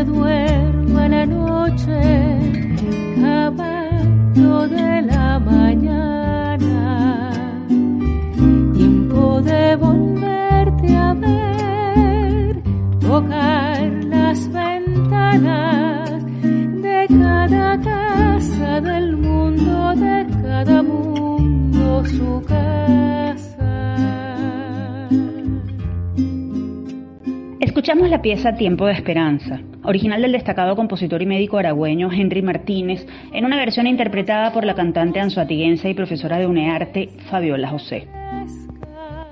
se duerma la noche, caballo de la mañana, tiempo de volverte a ver, tocar las ventanas de cada casa del mundo, de cada mundo su Escuchamos la pieza Tiempo de Esperanza, original del destacado compositor y médico aragüeño Henry Martínez, en una versión interpretada por la cantante anzuatiguense y profesora de UNEARTE Fabiola José.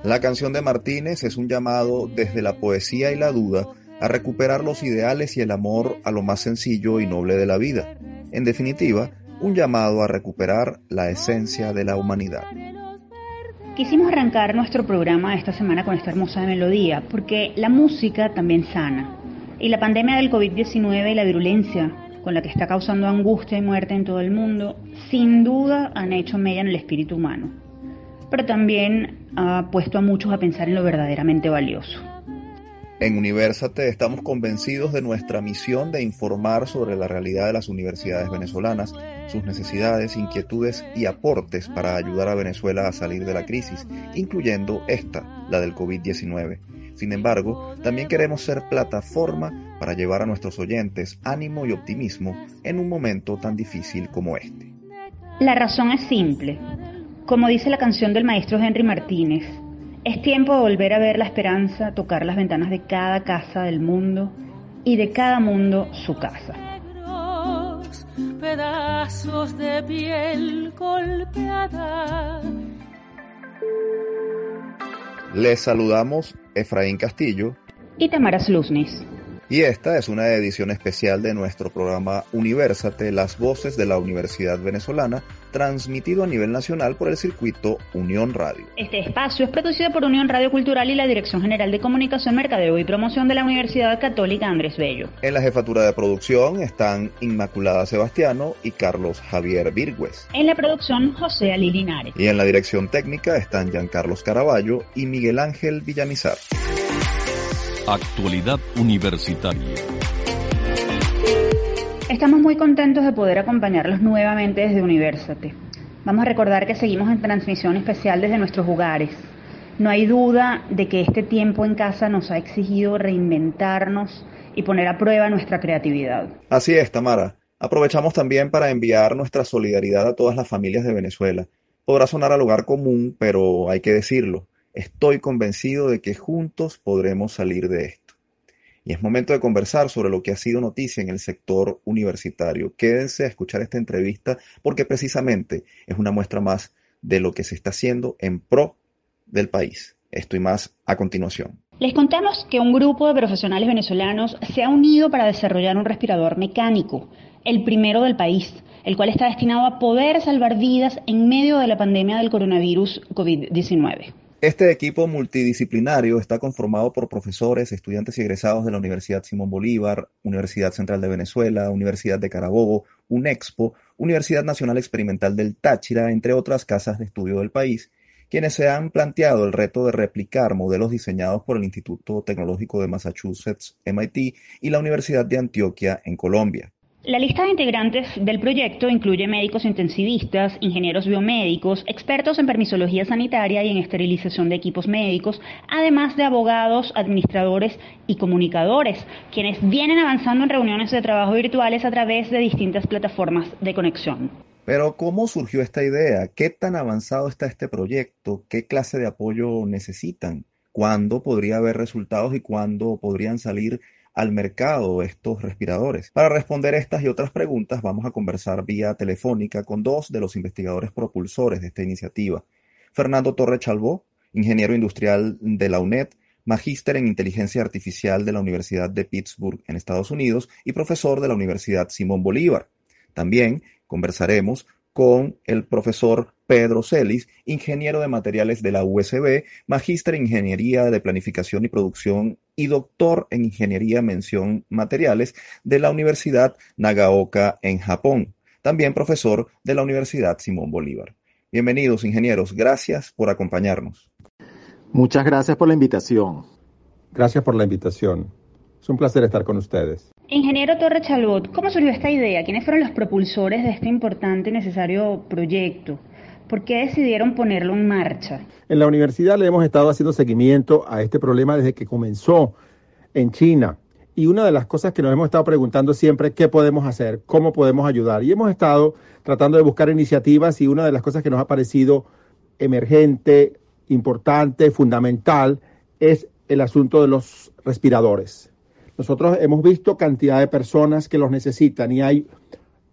La canción de Martínez es un llamado desde la poesía y la duda a recuperar los ideales y el amor a lo más sencillo y noble de la vida. En definitiva, un llamado a recuperar la esencia de la humanidad. Quisimos arrancar nuestro programa esta semana con esta hermosa melodía, porque la música también sana. Y la pandemia del COVID-19 y la virulencia con la que está causando angustia y muerte en todo el mundo, sin duda han hecho mella en el espíritu humano. Pero también ha puesto a muchos a pensar en lo verdaderamente valioso. En Universate estamos convencidos de nuestra misión de informar sobre la realidad de las universidades venezolanas, sus necesidades, inquietudes y aportes para ayudar a Venezuela a salir de la crisis, incluyendo esta, la del COVID-19. Sin embargo, también queremos ser plataforma para llevar a nuestros oyentes ánimo y optimismo en un momento tan difícil como este. La razón es simple. Como dice la canción del maestro Henry Martínez, es tiempo de volver a ver la esperanza tocar las ventanas de cada casa del mundo y de cada mundo su casa. Pedazos de piel golpeada. Les saludamos Efraín Castillo y Tamara Sluznis. Y esta es una edición especial de nuestro programa Universate, las voces de la Universidad Venezolana, transmitido a nivel nacional por el circuito Unión Radio. Este espacio es producido por Unión Radio Cultural y la Dirección General de Comunicación, Mercadeo y Promoción de la Universidad Católica Andrés Bello. En la jefatura de producción están Inmaculada Sebastiano y Carlos Javier Virgües. En la producción, José Ali Linares. Y en la dirección técnica están Giancarlos Caraballo y Miguel Ángel Villamizar. Actualidad Universitaria. Estamos muy contentos de poder acompañarlos nuevamente desde Universate. Vamos a recordar que seguimos en transmisión especial desde nuestros hogares. No hay duda de que este tiempo en casa nos ha exigido reinventarnos y poner a prueba nuestra creatividad. Así es, Tamara. Aprovechamos también para enviar nuestra solidaridad a todas las familias de Venezuela. Podrá sonar al lugar común, pero hay que decirlo. Estoy convencido de que juntos podremos salir de esto. Y es momento de conversar sobre lo que ha sido noticia en el sector universitario. Quédense a escuchar esta entrevista porque precisamente es una muestra más de lo que se está haciendo en pro del país. Esto y más a continuación. Les contamos que un grupo de profesionales venezolanos se ha unido para desarrollar un respirador mecánico, el primero del país, el cual está destinado a poder salvar vidas en medio de la pandemia del coronavirus COVID-19. Este equipo multidisciplinario está conformado por profesores, estudiantes y egresados de la Universidad Simón Bolívar, Universidad Central de Venezuela, Universidad de Carabobo, UNEXPO, Universidad Nacional Experimental del Táchira, entre otras casas de estudio del país, quienes se han planteado el reto de replicar modelos diseñados por el Instituto Tecnológico de Massachusetts, MIT, y la Universidad de Antioquia en Colombia. La lista de integrantes del proyecto incluye médicos intensivistas, ingenieros biomédicos, expertos en permisología sanitaria y en esterilización de equipos médicos, además de abogados, administradores y comunicadores, quienes vienen avanzando en reuniones de trabajo virtuales a través de distintas plataformas de conexión. Pero ¿cómo surgió esta idea? ¿Qué tan avanzado está este proyecto? ¿Qué clase de apoyo necesitan? ¿Cuándo podría haber resultados y cuándo podrían salir al mercado estos respiradores. Para responder estas y otras preguntas vamos a conversar vía telefónica con dos de los investigadores propulsores de esta iniciativa. Fernando Torre Chalbó, ingeniero industrial de la UNED, magíster en inteligencia artificial de la Universidad de Pittsburgh en Estados Unidos y profesor de la Universidad Simón Bolívar. También conversaremos con el profesor Pedro Celis, ingeniero de materiales de la USB, magíster en ingeniería de planificación y producción y doctor en ingeniería mención materiales de la Universidad Nagaoka en Japón. También profesor de la Universidad Simón Bolívar. Bienvenidos, ingenieros. Gracias por acompañarnos. Muchas gracias por la invitación. Gracias por la invitación. Es un placer estar con ustedes. Ingeniero Torre Chalbot, ¿cómo surgió esta idea? ¿Quiénes fueron los propulsores de este importante y necesario proyecto? ¿Por qué decidieron ponerlo en marcha? En la universidad le hemos estado haciendo seguimiento a este problema desde que comenzó en China. Y una de las cosas que nos hemos estado preguntando siempre es qué podemos hacer, cómo podemos ayudar. Y hemos estado tratando de buscar iniciativas y una de las cosas que nos ha parecido emergente, importante, fundamental, es el asunto de los respiradores. Nosotros hemos visto cantidad de personas que los necesitan y hay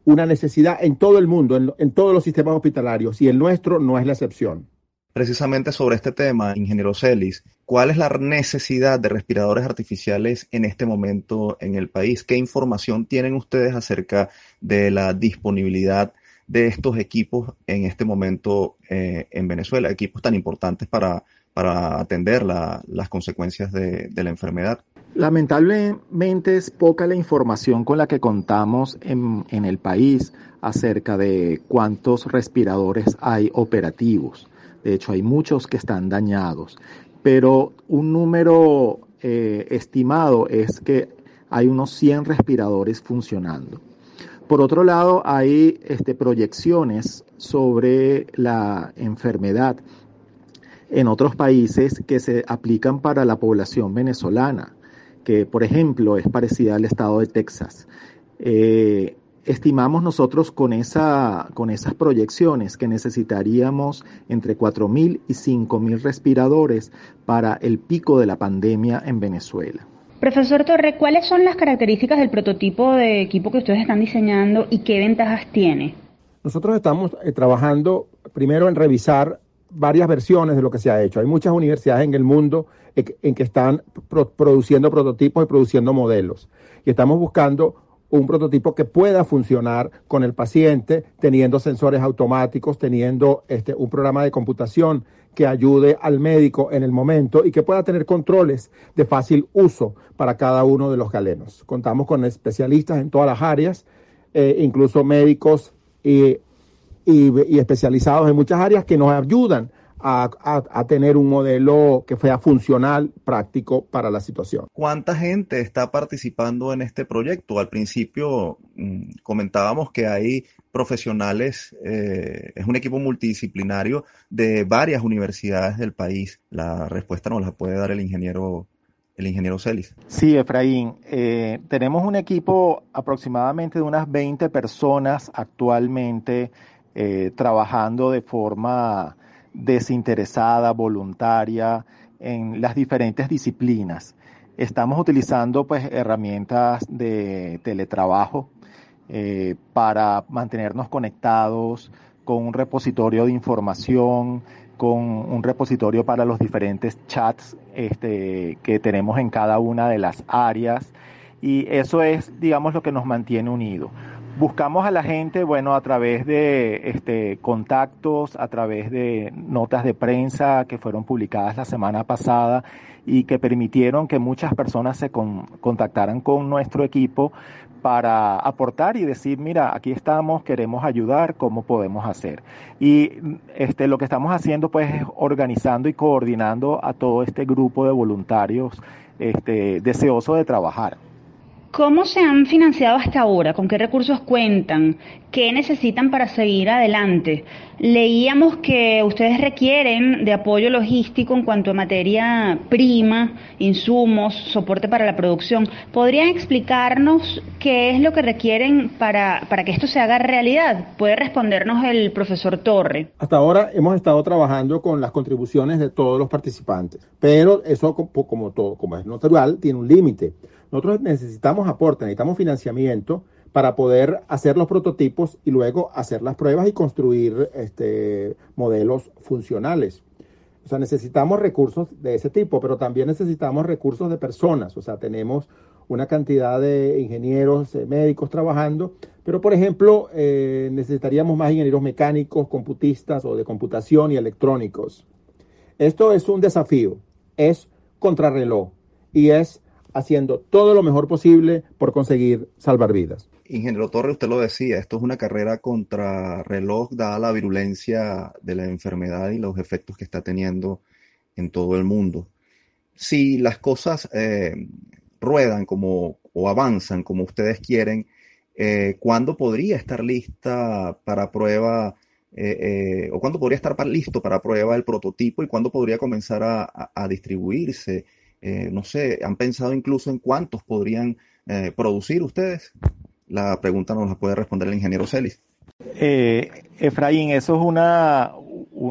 una necesidad en todo el mundo, en, todos los sistemas hospitalarios, y el nuestro no es la excepción. Precisamente sobre este tema, ingeniero Celis, ¿cuál es la necesidad de respiradores artificiales en este momento en el país? ¿Qué información tienen ustedes acerca de la disponibilidad de estos equipos en este momento eh, en Venezuela? Equipos tan importantes para, para atender las consecuencias de la enfermedad. Lamentablemente es poca la información con la que contamos en, el país acerca de cuántos respiradores hay operativos. De hecho, hay muchos que están dañados, pero un número eh, estimado es que hay unos 100 respiradores funcionando. Por otro lado, hay este, proyecciones sobre la enfermedad en otros países que se aplican para la población venezolana que por ejemplo es parecida al estado de Texas. Eh, estimamos nosotros con, esa, con esas proyecciones que necesitaríamos entre 4.000 y 5.000 respiradores para el pico de la pandemia en Venezuela. Profesor Torre, ¿cuáles son las características del prototipo de equipo que ustedes están diseñando y qué ventajas tiene? Nosotros estamos eh, trabajando primero en revisar varias versiones de lo que se ha hecho. Hay muchas universidades en el mundo en que están produciendo prototipos y produciendo modelos. Y estamos buscando un prototipo que pueda funcionar con el paciente, teniendo sensores automáticos, teniendo este, un programa de computación que ayude al médico en el momento y que pueda tener controles de fácil uso para cada uno de los galenos. Contamos con especialistas en todas las áreas, eh, incluso médicos y y, especializados en muchas áreas que nos ayudan a, tener un modelo que sea funcional, práctico para la situación. ¿Cuánta gente está participando en este proyecto? Al principio mm, comentábamos que hay profesionales, eh, es un equipo multidisciplinario de varias universidades del país. La respuesta nos la puede dar el ingeniero el ingeniero Celis. Sí, Efraín, eh, tenemos un equipo aproximadamente de unas 20 personas actualmente eh, trabajando de forma desinteresada, voluntaria, en las diferentes disciplinas. Estamos utilizando pues herramientas de teletrabajo eh, para mantenernos conectados con un repositorio de información, con un repositorio para los diferentes chats este, que tenemos en cada una de las áreas y eso es, digamos, lo que nos mantiene unidos. Buscamos a la gente, bueno, a través de este, contactos, a través de notas de prensa que fueron publicadas la semana pasada y que permitieron que muchas personas se contactaran con nuestro equipo para aportar y decir, mira, aquí estamos, queremos ayudar, ¿cómo podemos hacer? Y este, lo que estamos haciendo pues es organizando y coordinando a todo este grupo de voluntarios este, deseosos de trabajar. ¿Cómo se han financiado hasta ahora? ¿Con qué recursos cuentan? ¿Qué necesitan para seguir adelante? Leíamos que ustedes requieren de apoyo logístico en cuanto a materia prima, insumos, soporte para la producción. ¿Podrían explicarnos qué es lo que requieren para, para que esto se haga realidad? Puede respondernos el profesor Torre. Hasta ahora hemos estado trabajando con las contribuciones de todos los participantes, pero eso como todo, como es natural, tiene un límite. Nosotros necesitamos aporte, necesitamos financiamiento para poder hacer los prototipos y luego hacer las pruebas y construir este, modelos funcionales. O sea, necesitamos recursos de ese tipo, pero también necesitamos recursos de personas. O sea, tenemos una cantidad de ingenieros, eh, médicos trabajando, pero por ejemplo, eh, necesitaríamos más ingenieros mecánicos, computistas o de computación y electrónicos. Esto es un desafío, es contrarreloj y es haciendo todo lo mejor posible por conseguir salvar vidas. Ingeniero Torre, usted lo decía, esto es una carrera contra reloj dada la virulencia de la enfermedad y los efectos que está teniendo en todo el mundo. Si las cosas eh, ruedan como o avanzan como ustedes quieren, eh, ¿cuándo podría estar lista para prueba eh, o cuándo podría estar listo para prueba el prototipo y cuándo podría comenzar a, distribuirse? No sé, ¿han pensado incluso en cuántos podrían producir ustedes? La pregunta nos la puede responder el ingeniero Celis. Efraín, eso es una,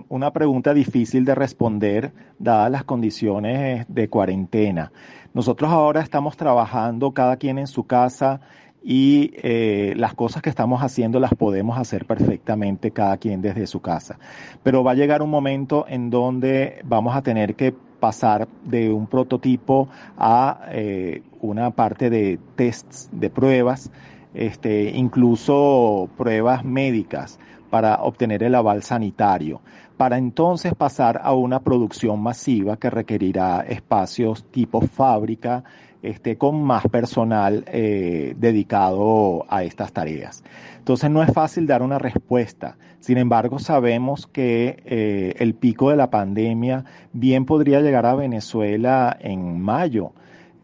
una pregunta difícil de responder dadas las condiciones de cuarentena. Nosotros ahora estamos trabajando cada quien en su casa y eh, las cosas que estamos haciendo las podemos hacer perfectamente cada quien desde su casa. Pero va a llegar un momento en donde vamos a tener que pasar de un prototipo a eh, una parte de tests, de pruebas, este, incluso pruebas médicas para obtener el aval sanitario para entonces pasar a una producción masiva que requerirá espacios tipo fábrica, este, con más personal eh, dedicado a estas tareas. Entonces no es fácil dar una respuesta. Sin embargo, sabemos que eh, el pico de la pandemia bien podría llegar a Venezuela en mayo,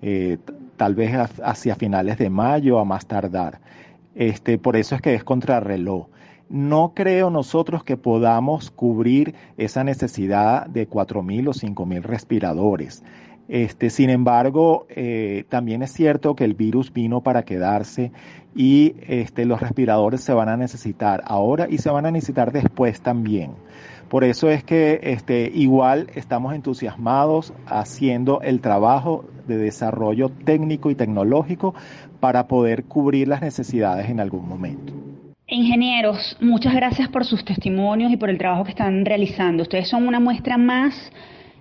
eh, tal vez hacia finales de mayo a más tardar. Este, por eso es que es contrarreloj no creo nosotros que podamos cubrir esa necesidad de 4.000 o 5.000 respiradores. Este, sin embargo, eh, también es cierto que el virus vino para quedarse y este, los respiradores se van a necesitar ahora y se van a necesitar después también. Por eso es que este, igual estamos entusiasmados haciendo el trabajo de desarrollo técnico y tecnológico para poder cubrir las necesidades en algún momento. Ingenieros, muchas gracias por sus testimonios y por el trabajo que están realizando. Ustedes son una muestra más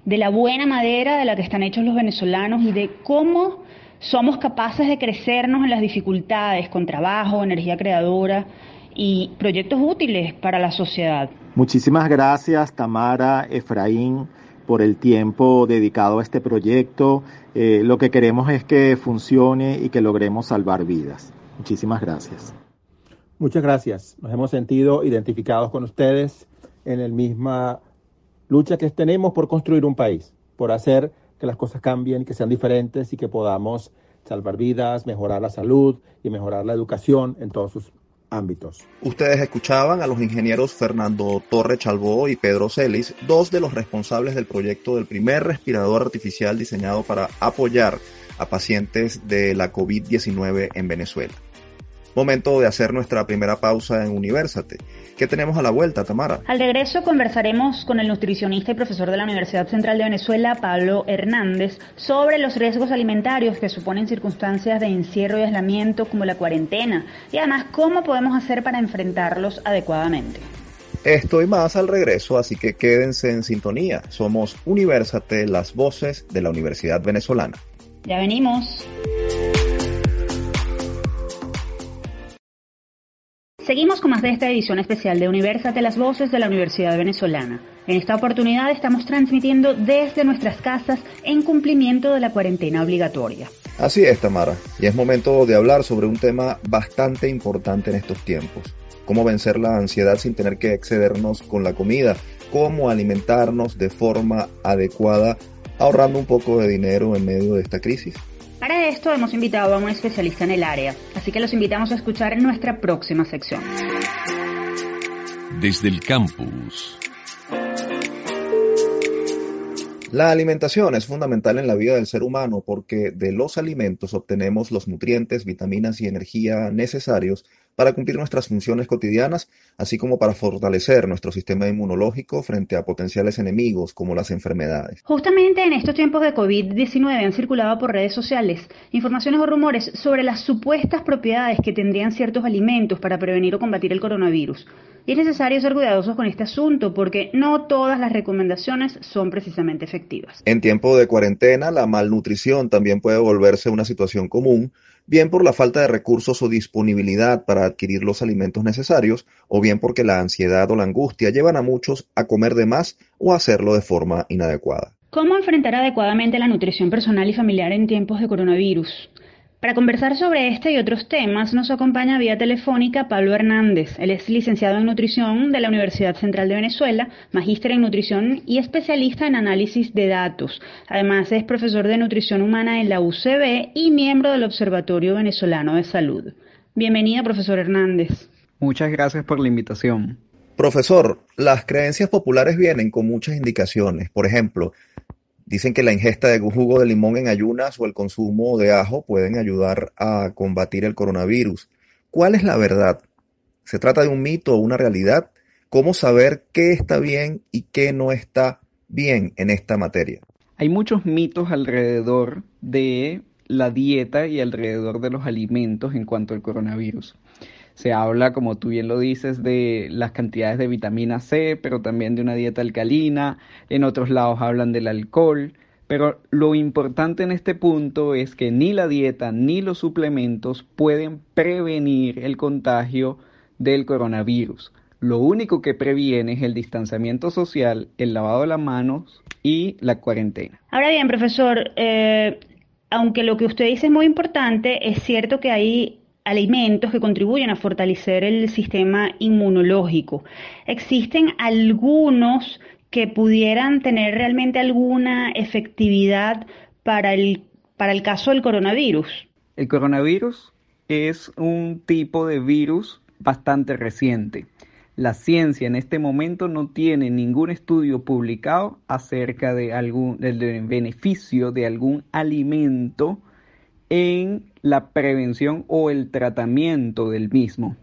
de la buena madera de la que están hechos los venezolanos y de cómo somos capaces de crecernos en las dificultades con trabajo, energía creadora y proyectos útiles para la sociedad. Muchísimas gracias, Tamara, Efraín, por el tiempo dedicado a este proyecto. Eh, lo que queremos es que funcione y que logremos salvar vidas. Muchísimas gracias. Muchas gracias. Nos hemos sentido identificados con ustedes en la misma lucha que tenemos por construir un país, por hacer que las cosas cambien, que sean diferentes y que podamos salvar vidas, mejorar la salud y mejorar la educación en todos sus ámbitos. Ustedes escuchaban a los ingenieros Fernando Torre Chalbó y Pedro Celis, dos de los responsables del proyecto del primer respirador artificial diseñado para apoyar a pacientes de la COVID-19 en Venezuela. Momento de hacer nuestra primera pausa en Universate. ¿Qué tenemos a la vuelta, Tamara? Al regreso conversaremos con el nutricionista y profesor de la Universidad Central de Venezuela, Pablo Hernández, sobre los riesgos alimentarios que suponen circunstancias de encierro y aislamiento como la cuarentena y además cómo podemos hacer para enfrentarlos adecuadamente. Esto y más al regreso, así que quédense en sintonía. Somos Universate, las voces de la Universidad Venezolana. Ya venimos. Seguimos con más de esta edición especial de Universate, las voces de la Universidad Venezolana. En esta oportunidad estamos transmitiendo desde nuestras casas en cumplimiento de la cuarentena obligatoria. Así es, Tamara, y es momento de hablar sobre un tema bastante importante en estos tiempos. Cómo vencer la ansiedad sin tener que excedernos con la comida, cómo alimentarnos de forma adecuada, ahorrando un poco de dinero en medio de esta crisis. Para esto hemos invitado a un especialista en el área, así que los invitamos a escuchar en nuestra próxima sección. Desde el campus. La alimentación es fundamental en la vida del ser humano porque de los alimentos obtenemos los nutrientes, vitaminas y energía necesarios para cumplir nuestras funciones cotidianas, así como para fortalecer nuestro sistema inmunológico frente a potenciales enemigos como las enfermedades. Justamente en estos tiempos de COVID-19 han circulado por redes sociales informaciones o rumores sobre las supuestas propiedades que tendrían ciertos alimentos para prevenir o combatir el coronavirus. Y es necesario ser cuidadosos con este asunto porque no todas las recomendaciones son precisamente efectivas. En tiempo de cuarentena, la malnutrición también puede volverse una situación común bien por la falta de recursos o disponibilidad para adquirir los alimentos necesarios, o bien porque la ansiedad o la angustia llevan a muchos a comer de más o a hacerlo de forma inadecuada. ¿Cómo enfrentar adecuadamente la nutrición personal y familiar en tiempos de coronavirus? Para conversar sobre este y otros temas nos acompaña vía telefónica Pablo Hernández. Él es licenciado en nutrición de la Universidad Central de Venezuela, magíster en nutrición y especialista en análisis de datos. Además es profesor de nutrición humana en la UCB y miembro del Observatorio Venezolano de Salud. Bienvenido, profesor Hernández. Muchas gracias por la invitación. Profesor, las creencias populares vienen con muchas indicaciones. Por ejemplo, Dicen que la ingesta de jugo de limón en ayunas o el consumo de ajo pueden ayudar a combatir el coronavirus. ¿Cuál es la verdad? ¿Se trata de un mito o una realidad? ¿Cómo saber qué está bien y qué no está bien en esta materia? Hay muchos mitos alrededor de la dieta y alrededor de los alimentos en cuanto al coronavirus. Se habla, como tú bien lo dices, de las cantidades de vitamina C, pero también de una dieta alcalina. En otros lados hablan del alcohol. Pero lo importante en este punto es que ni la dieta ni los suplementos pueden prevenir el contagio del coronavirus. Lo único que previene es el distanciamiento social, el lavado de las manos y la cuarentena. Ahora bien, profesor, eh, aunque lo que usted dice es muy importante, es cierto que hay alimentos que contribuyen a fortalecer el sistema inmunológico. ¿Existen algunos que pudieran tener realmente alguna efectividad para el, para el caso del coronavirus? El coronavirus es un tipo de virus bastante reciente. La ciencia en este momento no tiene ningún estudio publicado acerca de algún del beneficio de algún alimento en la prevención o el tratamiento del mismo.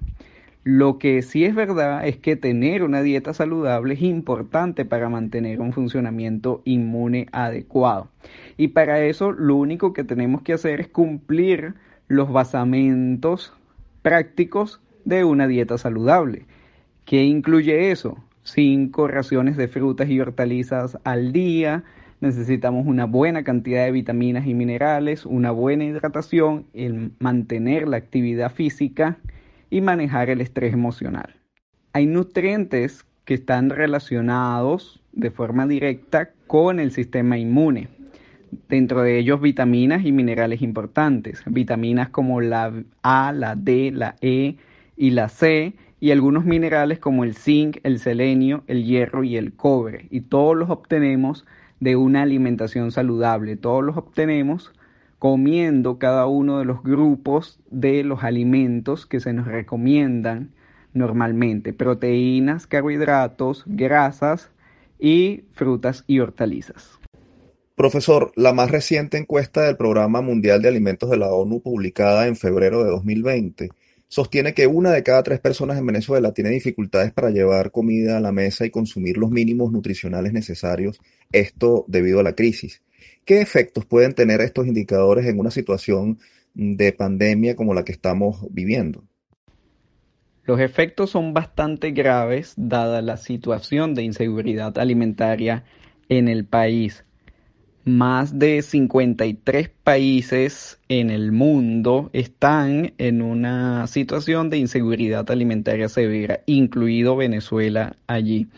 Lo que sí es verdad es que tener una dieta saludable es importante para mantener un funcionamiento inmune adecuado. Y para eso lo único que tenemos que hacer es cumplir los basamentos prácticos de una dieta saludable. ¿Qué incluye eso? Cinco raciones de frutas y hortalizas al día, necesitamos una buena cantidad de vitaminas y minerales, una buena hidratación, el mantener la actividad física y manejar el estrés emocional. Hay nutrientes que están relacionados de forma directa con el sistema inmune. Dentro de ellos vitaminas y minerales importantes, vitaminas como la A, la D, la E y la C, y algunos minerales como el zinc, el selenio, el hierro y el cobre. Y todos los obtenemos de una alimentación saludable. Todos los obtenemos comiendo cada uno de los grupos de los alimentos que se nos recomiendan normalmente. Proteínas, carbohidratos, grasas y frutas y hortalizas. Profesor, la más reciente encuesta del Programa Mundial de Alimentos de la ONU publicada en febrero de 2020 sostiene que una de cada tres personas en Venezuela tiene dificultades para llevar comida a la mesa y consumir los mínimos nutricionales necesarios, esto debido a la crisis. ¿Qué efectos pueden tener estos indicadores en una situación de pandemia como la que estamos viviendo? Los efectos son bastante graves dada la situación de inseguridad alimentaria en el país más de 53 países en el mundo están en una situación de inseguridad alimentaria severa, incluido Venezuela allí.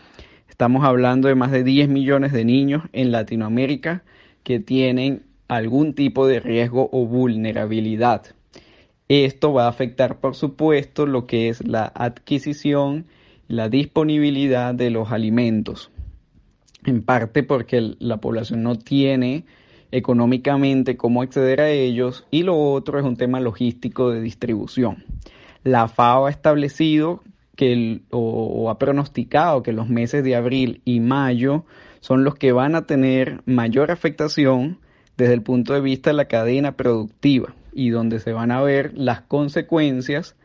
Estamos hablando de más de 10 millones de niños en Latinoamérica que tienen algún tipo de riesgo o vulnerabilidad. Esto va a afectar, por supuesto, lo que es la adquisición, la disponibilidad de los alimentos en parte porque la población no tiene económicamente cómo acceder a ellos y lo otro es un tema logístico de distribución. La FAO ha establecido que o, ha pronosticado que los meses de abril y mayo son los que van a tener mayor afectación desde el punto de vista de la cadena productiva y donde se van a ver las consecuencias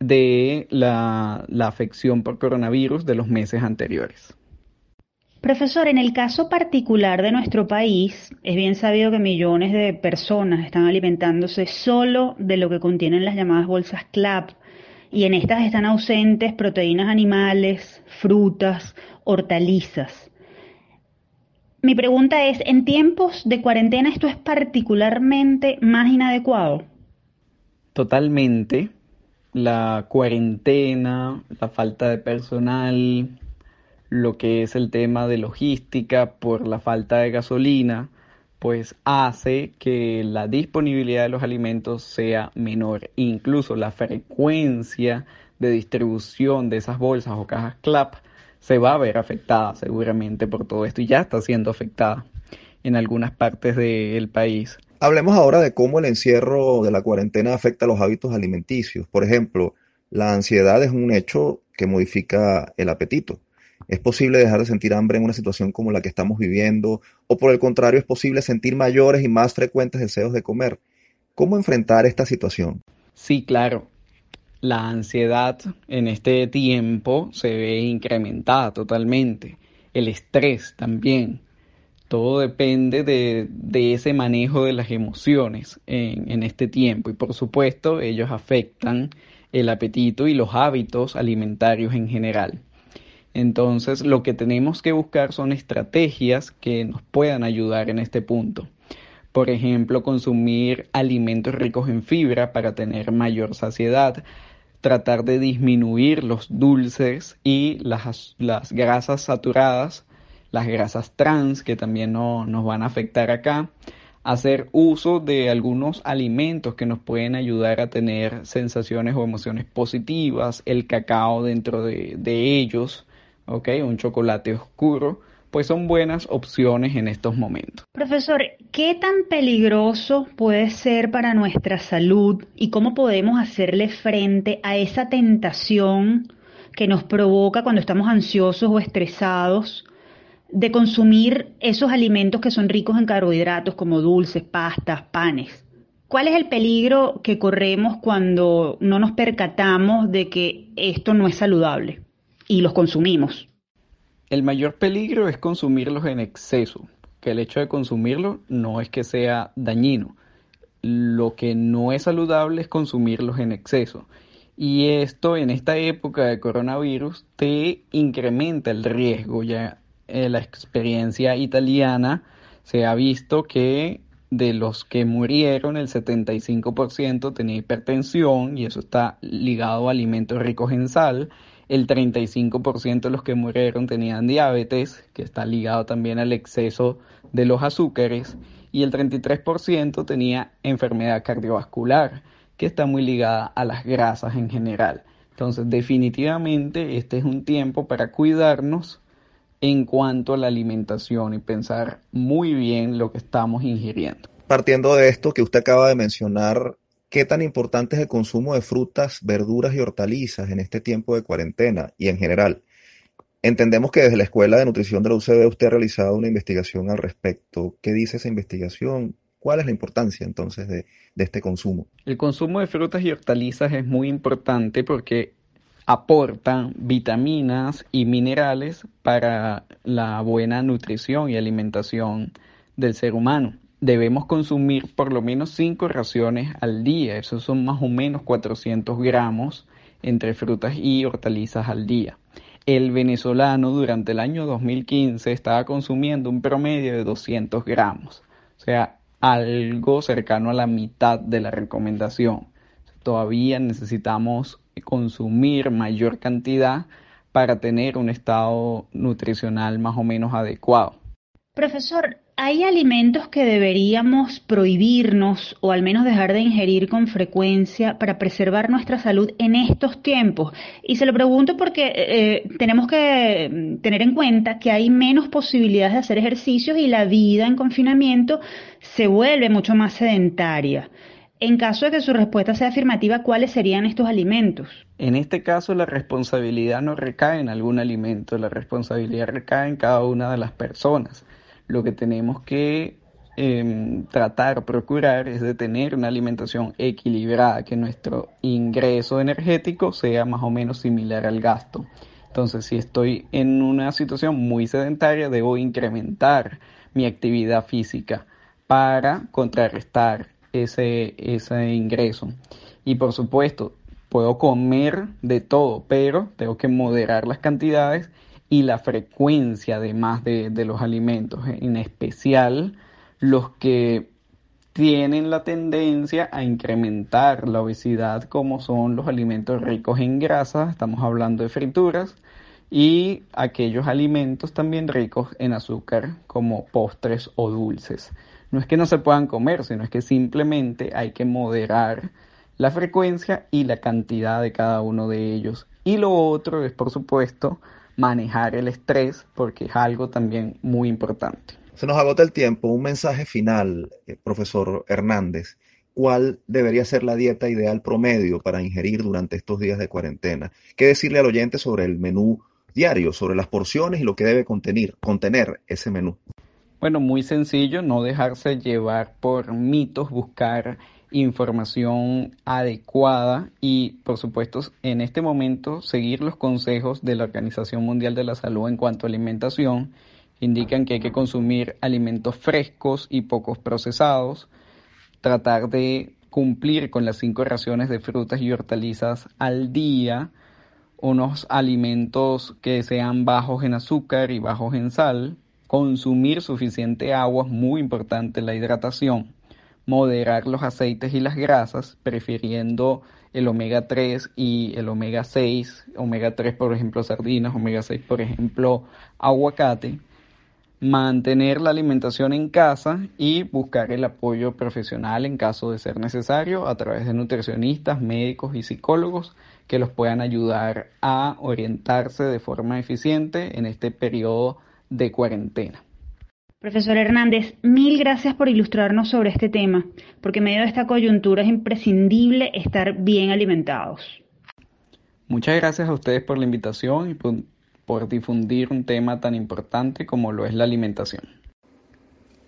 de la afección por coronavirus de los meses anteriores. Profesor, en el caso particular de nuestro país, es bien sabido que millones de personas están alimentándose solo de lo que contienen las llamadas bolsas CLAP, y en estas están ausentes proteínas animales, frutas, hortalizas. Mi pregunta es, ¿en tiempos de cuarentena esto es particularmente más inadecuado? Totalmente. La cuarentena, la falta de personal, lo que es el tema de logística por la falta de gasolina, pues hace que la disponibilidad de los alimentos sea menor. Incluso la frecuencia de distribución de esas bolsas o cajas CLAP se va a ver afectada seguramente por todo esto y ya está siendo afectada en algunas partes del país. Hablemos ahora de cómo el encierro de la cuarentena afecta los hábitos alimenticios. Por ejemplo, la ansiedad es un hecho que modifica el apetito. ¿Es posible dejar de sentir hambre en una situación como la que estamos viviendo? ¿O por el contrario, es posible sentir mayores y más frecuentes deseos de comer? ¿Cómo enfrentar esta situación? Sí, claro. La ansiedad en este tiempo se ve incrementada totalmente. El estrés también. Todo depende de, ese manejo de las emociones en, en este tiempo. Y por supuesto, ellos afectan el apetito y los hábitos alimentarios en general. Entonces, lo que tenemos que buscar son estrategias que nos puedan ayudar en este punto. Por ejemplo, consumir alimentos ricos en fibra para tener mayor saciedad, tratar de disminuir los dulces y las, grasas saturadas, las grasas trans que también no, nos van a afectar acá, hacer uso de algunos alimentos que nos pueden ayudar a tener sensaciones o emociones positivas, el cacao dentro de, de ellos, ¿ok? Un chocolate oscuro, pues son buenas opciones en estos momentos. Profesor, ¿qué tan peligroso puede ser para nuestra salud y cómo podemos hacerle frente a esa tentación que nos provoca cuando estamos ansiosos o estresados de consumir esos alimentos que son ricos en carbohidratos como dulces, pastas, panes? ¿Cuál es el peligro que corremos cuando no nos percatamos de que esto no es saludable? Y los consumimos. El mayor peligro es consumirlos en exceso, que el hecho de consumirlos no es que sea dañino. Lo que no es saludable es consumirlos en exceso. Y esto en esta época de coronavirus te incrementa el riesgo. Ya en la experiencia italiana se ha visto que de los que murieron, el 75% tenía hipertensión y eso está ligado a alimentos ricos en sal el 35% de los que murieron tenían diabetes, que está ligado también al exceso de los azúcares, y el 33% tenía enfermedad cardiovascular, que está muy ligada a las grasas en general. Entonces, definitivamente este es un tiempo para cuidarnos en cuanto a la alimentación y pensar muy bien lo que estamos ingiriendo. Partiendo de esto que usted acaba de mencionar, ¿Qué tan importante es el consumo de frutas, verduras y hortalizas en este tiempo de cuarentena y en general? Entendemos que desde la Escuela de Nutrición de la UCB usted ha realizado una investigación al respecto. ¿Qué dice esa investigación? ¿Cuál es la importancia entonces de, de este consumo? El consumo de frutas y hortalizas es muy importante porque aportan vitaminas y minerales para la buena nutrición y alimentación del ser humano debemos consumir por lo menos 5 raciones al día. Esos son más o menos 400 gramos entre frutas y hortalizas al día. El venezolano durante el año 2015 estaba consumiendo un promedio de 200 gramos, o sea, algo cercano a la mitad de la recomendación. Todavía necesitamos consumir mayor cantidad para tener un estado nutricional más o menos adecuado. Profesor, ¿Hay alimentos que deberíamos prohibirnos o al menos dejar de ingerir con frecuencia para preservar nuestra salud en estos tiempos? Y se lo pregunto porque eh, tenemos que mm, tener en cuenta que hay menos posibilidades de hacer ejercicios y la vida en confinamiento se vuelve mucho más sedentaria. En caso de que su respuesta sea afirmativa, ¿cuáles serían estos alimentos? En este caso, la responsabilidad no recae en algún alimento, la responsabilidad recae en cada una de las personas lo que tenemos que eh, tratar, procurar es de tener una alimentación equilibrada, que nuestro ingreso energético sea más o menos similar al gasto. Entonces, si estoy en una situación muy sedentaria, debo incrementar mi actividad física para contrarrestar ese, ese ingreso. Y por supuesto, puedo comer de todo, pero tengo que moderar las cantidades y la frecuencia además de, de los alimentos, en especial los que tienen la tendencia a incrementar la obesidad como son los alimentos ricos en grasa, estamos hablando de frituras, y aquellos alimentos también ricos en azúcar como postres o dulces. no es que no se puedan comer, sino es que simplemente hay que moderar la frecuencia y la cantidad de cada uno de ellos. Y lo otro es, por supuesto, manejar el estrés, porque es algo también muy importante. Se nos agota el tiempo. Un mensaje final, eh, profesor Hernández. ¿Cuál debería ser la dieta ideal promedio para ingerir durante estos días de cuarentena? ¿Qué decirle al oyente sobre el menú diario, sobre las porciones y lo que debe contener, contener ese menú? Bueno, muy sencillo, no dejarse llevar por mitos, buscar información adecuada y, por supuesto, en este momento seguir los consejos de la Organización Mundial de la Salud en cuanto a alimentación. Indican que hay que consumir alimentos frescos y pocos procesados, tratar de cumplir con las cinco raciones de frutas y hortalizas al día, unos alimentos que sean bajos en azúcar y bajos en sal, consumir suficiente agua, es muy importante la hidratación, moderar los aceites y las grasas, prefiriendo el omega 3 y el omega 6, omega 3 por ejemplo sardinas, omega 6 por ejemplo aguacate, mantener la alimentación en casa y buscar el apoyo profesional en caso de ser necesario a través de nutricionistas, médicos y psicólogos que los puedan ayudar a orientarse de forma eficiente en este periodo de cuarentena. Profesor Hernández, mil gracias por ilustrarnos sobre este tema, porque en medio de esta coyuntura es imprescindible estar bien alimentados. Muchas gracias a ustedes por la invitación y por, por difundir un tema tan importante como lo es la alimentación.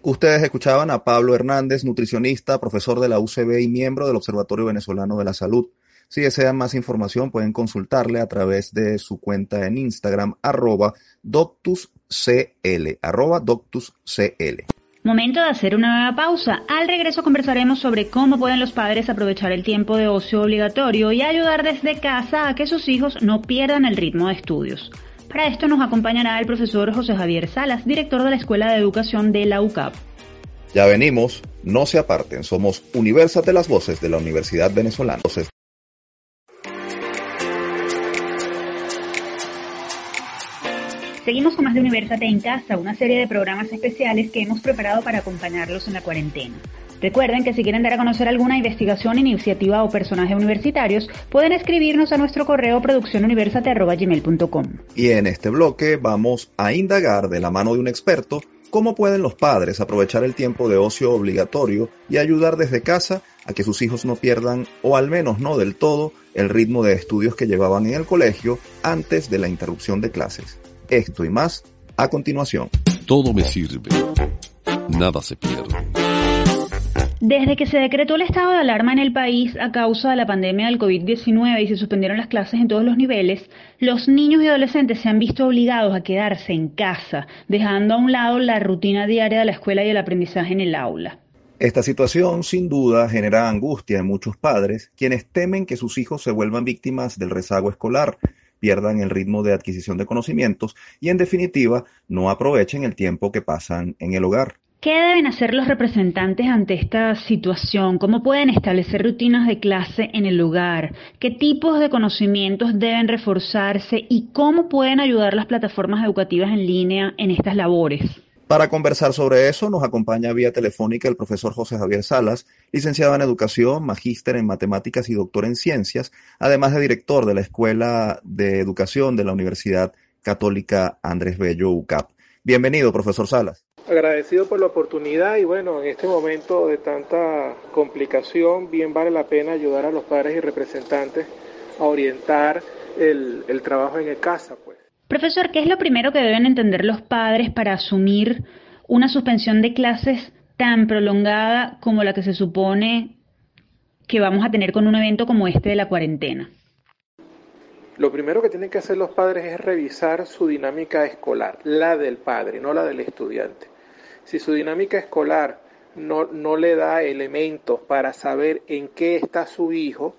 Ustedes escuchaban a Pablo Hernández, nutricionista, profesor de la UCB y miembro del Observatorio Venezolano de la Salud. Si desean más información, pueden consultarle a través de su cuenta en Instagram, arroba doctuscl, arroba doctuscl. Momento de hacer una nueva pausa. Al regreso conversaremos sobre cómo pueden los padres aprovechar el tiempo de ocio obligatorio y ayudar desde casa a que sus hijos no pierdan el ritmo de estudios. Para esto nos acompañará el profesor José Javier Salas, director de la Escuela de Educación de la UCAP. Ya venimos, no se aparten, somos Universate las Voces de la Universidad Venezolana. Seguimos con más de Universate en Casa, una serie de programas especiales que hemos preparado para acompañarlos en la cuarentena. Recuerden que si quieren dar a conocer alguna investigación, iniciativa o personaje universitarios, pueden escribirnos a nuestro correo produccionuniversate.gmail.com. Y en este bloque vamos a indagar de la mano de un experto cómo pueden los padres aprovechar el tiempo de ocio obligatorio y ayudar desde casa a que sus hijos no pierdan, o al menos no del todo, el ritmo de estudios que llevaban en el colegio antes de la interrupción de clases. Esto y más a continuación. Todo me sirve. Nada se pierde. Desde que se decretó el estado de alarma en el país a causa de la pandemia del COVID-19 y se suspendieron las clases en todos los niveles, los niños y adolescentes se han visto obligados a quedarse en casa, dejando a un lado la rutina diaria de la escuela y el aprendizaje en el aula. Esta situación sin duda genera angustia en muchos padres, quienes temen que sus hijos se vuelvan víctimas del rezago escolar pierdan el ritmo de adquisición de conocimientos y en definitiva no aprovechen el tiempo que pasan en el hogar. ¿Qué deben hacer los representantes ante esta situación? ¿Cómo pueden establecer rutinas de clase en el hogar? ¿Qué tipos de conocimientos deben reforzarse? ¿Y cómo pueden ayudar las plataformas educativas en línea en estas labores? Para conversar sobre eso nos acompaña vía telefónica el profesor José Javier Salas, licenciado en Educación, magíster en Matemáticas y doctor en Ciencias, además de director de la Escuela de Educación de la Universidad Católica Andrés Bello UCAP. Bienvenido, profesor Salas. Agradecido por la oportunidad y bueno, en este momento de tanta complicación, bien vale la pena ayudar a los padres y representantes a orientar el, el trabajo en casa, pues. Profesor, ¿qué es lo primero que deben entender los padres para asumir una suspensión de clases tan prolongada como la que se supone que vamos a tener con un evento como este de la cuarentena? Lo primero que tienen que hacer los padres es revisar su dinámica escolar, la del padre, no la del estudiante. Si su dinámica escolar no, no le da elementos para saber en qué está su hijo,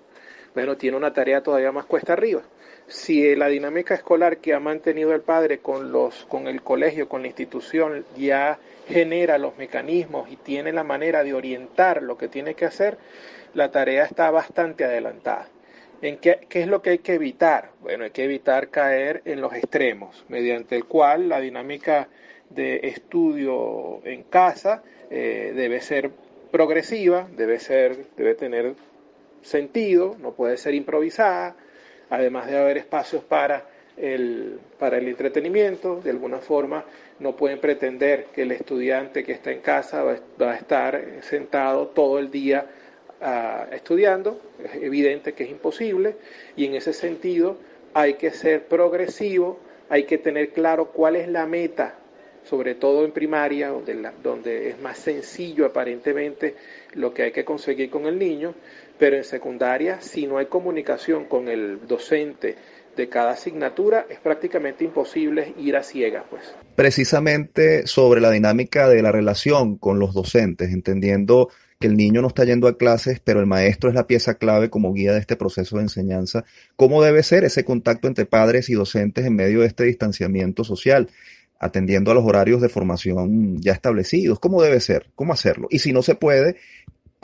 bueno, tiene una tarea todavía más cuesta arriba si la dinámica escolar que ha mantenido el padre con, los, con el colegio, con la institución, ya genera los mecanismos y tiene la manera de orientar lo que tiene que hacer, la tarea está bastante adelantada. ¿En qué, qué, es lo que hay que evitar? Bueno, hay que evitar caer en los extremos, mediante el cual la dinámica de estudio en casa eh, debe ser progresiva, debe, ser, debe tener sentido, no puede ser improvisada, además de haber espacios para el, para el entretenimiento, de alguna forma no pueden pretender que el estudiante que está en casa va, a estar sentado todo el día uh, estudiando, es evidente que es imposible y en ese sentido hay que ser progresivo, hay que tener claro cuál es la meta sobre todo en primaria, donde es más sencillo aparentemente lo que hay que conseguir con el niño, pero en secundaria, si no hay comunicación con el docente de cada asignatura, es prácticamente imposible ir a ciegas, pues. Precisamente sobre la dinámica de la relación con los docentes, entendiendo que el niño no está yendo a clases, pero el maestro es la pieza clave como guía de este proceso de enseñanza. ¿Cómo debe ser ese contacto entre padres y docentes en medio de este distanciamiento social? atendiendo a los horarios de formación ya establecidos. ¿Cómo debe ser? ¿Cómo hacerlo? Y si no se puede,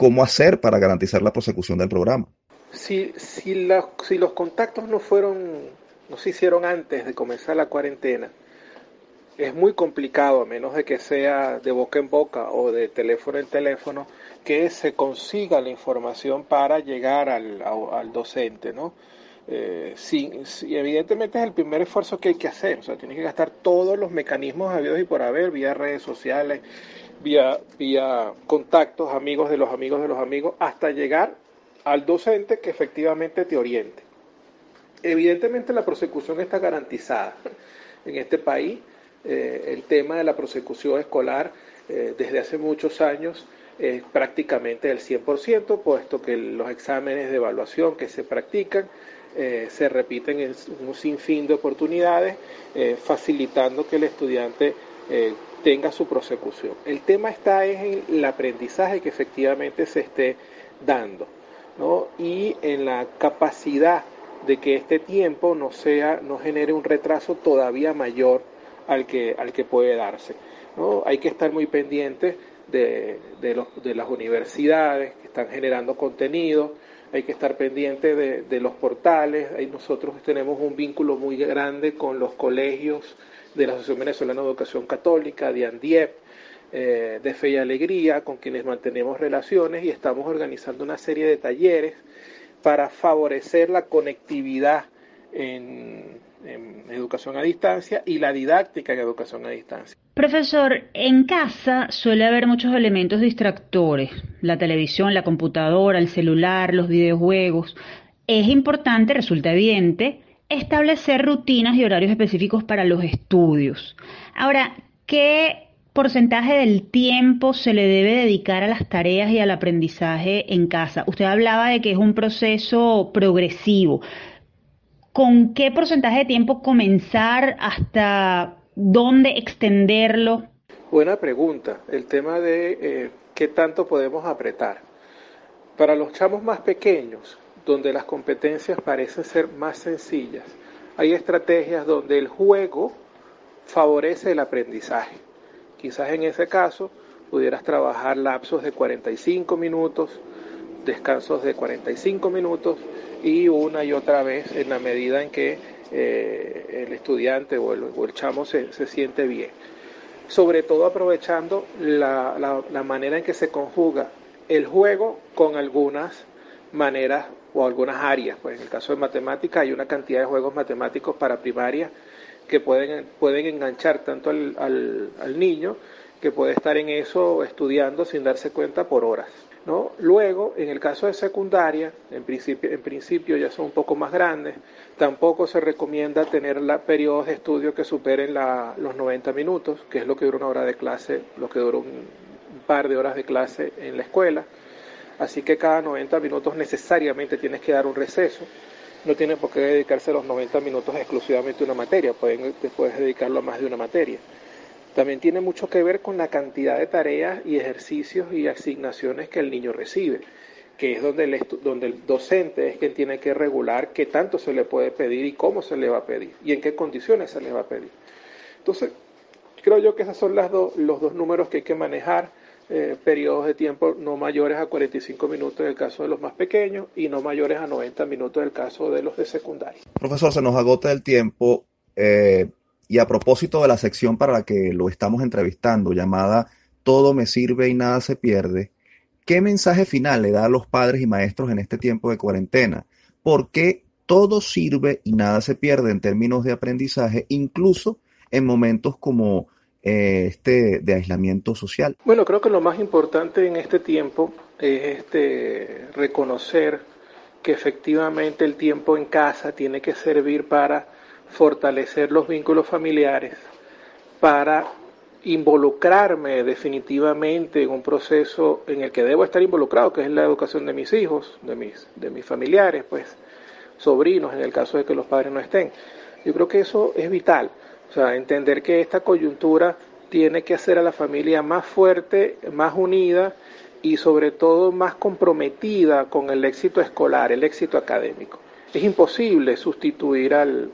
¿cómo hacer para garantizar la prosecución del programa? Si, si, si los contactos no fueron, no se hicieron antes de comenzar la cuarentena, es muy complicado, a menos de que sea de boca en boca o de teléfono en teléfono, que se consiga la información para llegar al, al docente, ¿no? Eh, evidentemente es el primer esfuerzo que hay que hacer, o sea, tienes que gastar todos los mecanismos habidos y por haber, vía redes sociales, vía, vía contactos, amigos de los amigos de los amigos, hasta llegar al docente que efectivamente te oriente. Evidentemente la prosecución está garantizada en este país, eh, el tema de la prosecución escolar eh, desde hace muchos años es prácticamente el 100%, puesto que los exámenes de evaluación que se practican eh, se repiten en un sinfín de oportunidades, facilitando que el estudiante eh, tenga su prosecución. El tema está en el aprendizaje que efectivamente se esté dando ¿no? y en la capacidad de que este tiempo no sea no genere un retraso todavía mayor al que al que puede darse ¿no? hay que estar muy pendientes de, de, los, de las universidades que están generando contenido hay que estar pendiente de, los portales. Nosotros tenemos un vínculo muy grande con los colegios de la Asociación Venezolana de Educación Católica, de ANDIEP, eh, de Fe y Alegría, con quienes mantenemos relaciones y estamos organizando una serie de talleres para favorecer la conectividad en, en educación a distancia y la didáctica en educación a distancia. Profesor, en casa suele haber muchos elementos distractores, la televisión, la computadora, el celular, los videojuegos. Es importante, resulta evidente, establecer rutinas y horarios específicos para los estudios. Ahora, ¿qué porcentaje del tiempo se le debe dedicar a las tareas y al aprendizaje en casa? Usted hablaba de que es un proceso progresivo. ¿Con qué porcentaje de tiempo comenzar hasta ¿Dónde extenderlo? Buena pregunta. El tema de eh, qué tanto podemos apretar. Para los chamos más pequeños, donde las competencias parecen ser más sencillas, hay estrategias donde el juego favorece el aprendizaje. Quizás en ese caso pudieras trabajar lapsos de 45 minutos, descansos de 45 minutos y una y otra vez en la medida en que eh, el estudiante o el, chamo se, siente bien. Sobre todo aprovechando la, la, manera en que se conjuga el juego con algunas maneras o algunas áreas. Pues en el caso de matemática hay una cantidad de juegos matemáticos para primaria que pueden, pueden enganchar tanto al, al, niño que puede estar en eso estudiando sin darse cuenta por horas. ¿no? Luego, en el caso de secundaria, en principio, en principio ya son un poco más grandes, tampoco se recomienda tener la, periodos de estudio que superen los 90 minutos, que es lo que dura una hora de clase, lo que dura un, par de horas de clase en la escuela. Así que cada 90 minutos necesariamente tienes que dar un receso. No tienes por qué dedicarse los 90 minutos exclusivamente a una materia, pueden, puedes dedicarlo a más de una materia. También tiene mucho que ver con la cantidad de tareas y ejercicios y asignaciones que el niño recibe, que es donde el, donde el docente es quien tiene que regular qué tanto se le puede pedir y cómo se le va a pedir y en qué condiciones se le va a pedir. Entonces, creo yo que esos son las los dos números que hay que manejar. Eh, periodos de tiempo no mayores a 45 minutos en el caso de los más pequeños y no mayores a 90 minutos en el caso de los de secundaria. Profesor, se nos agota el tiempo eh, y a propósito de la sección para la que lo estamos entrevistando, llamada Todo me sirve y nada se pierde, ¿qué mensaje final le da a los padres y maestros en este tiempo de cuarentena? ¿Por qué todo sirve y nada se pierde en términos de aprendizaje, incluso en momentos como eh, este de aislamiento social? Bueno, creo que lo más importante en este tiempo es este reconocer que efectivamente el tiempo en casa tiene que servir para fortalecer los vínculos familiares, para involucrarme definitivamente en un proceso en el que debo estar involucrado, que es la educación de mis hijos, de mis, de mis familiares, pues sobrinos, en el caso de que los padres no estén. Yo creo que eso es vital. O sea, entender que esta coyuntura tiene que hacer a la familia más fuerte, más unida y sobre todo más comprometida con el éxito escolar, el éxito académico. Es imposible sustituir al,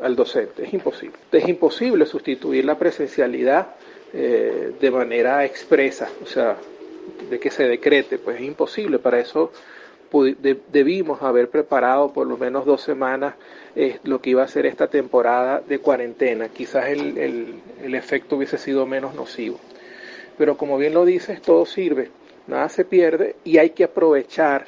al, docente, es imposible. Es imposible sustituir la presencialidad eh, de manera expresa, o sea, de que se decrete, pues es imposible. Para eso debimos haber preparado por lo menos dos semanas eh, lo que iba a ser esta temporada de cuarentena. Quizás el, el, el efecto hubiese sido menos nocivo. Pero como bien lo dices, todo sirve, nada se pierde y hay que aprovechar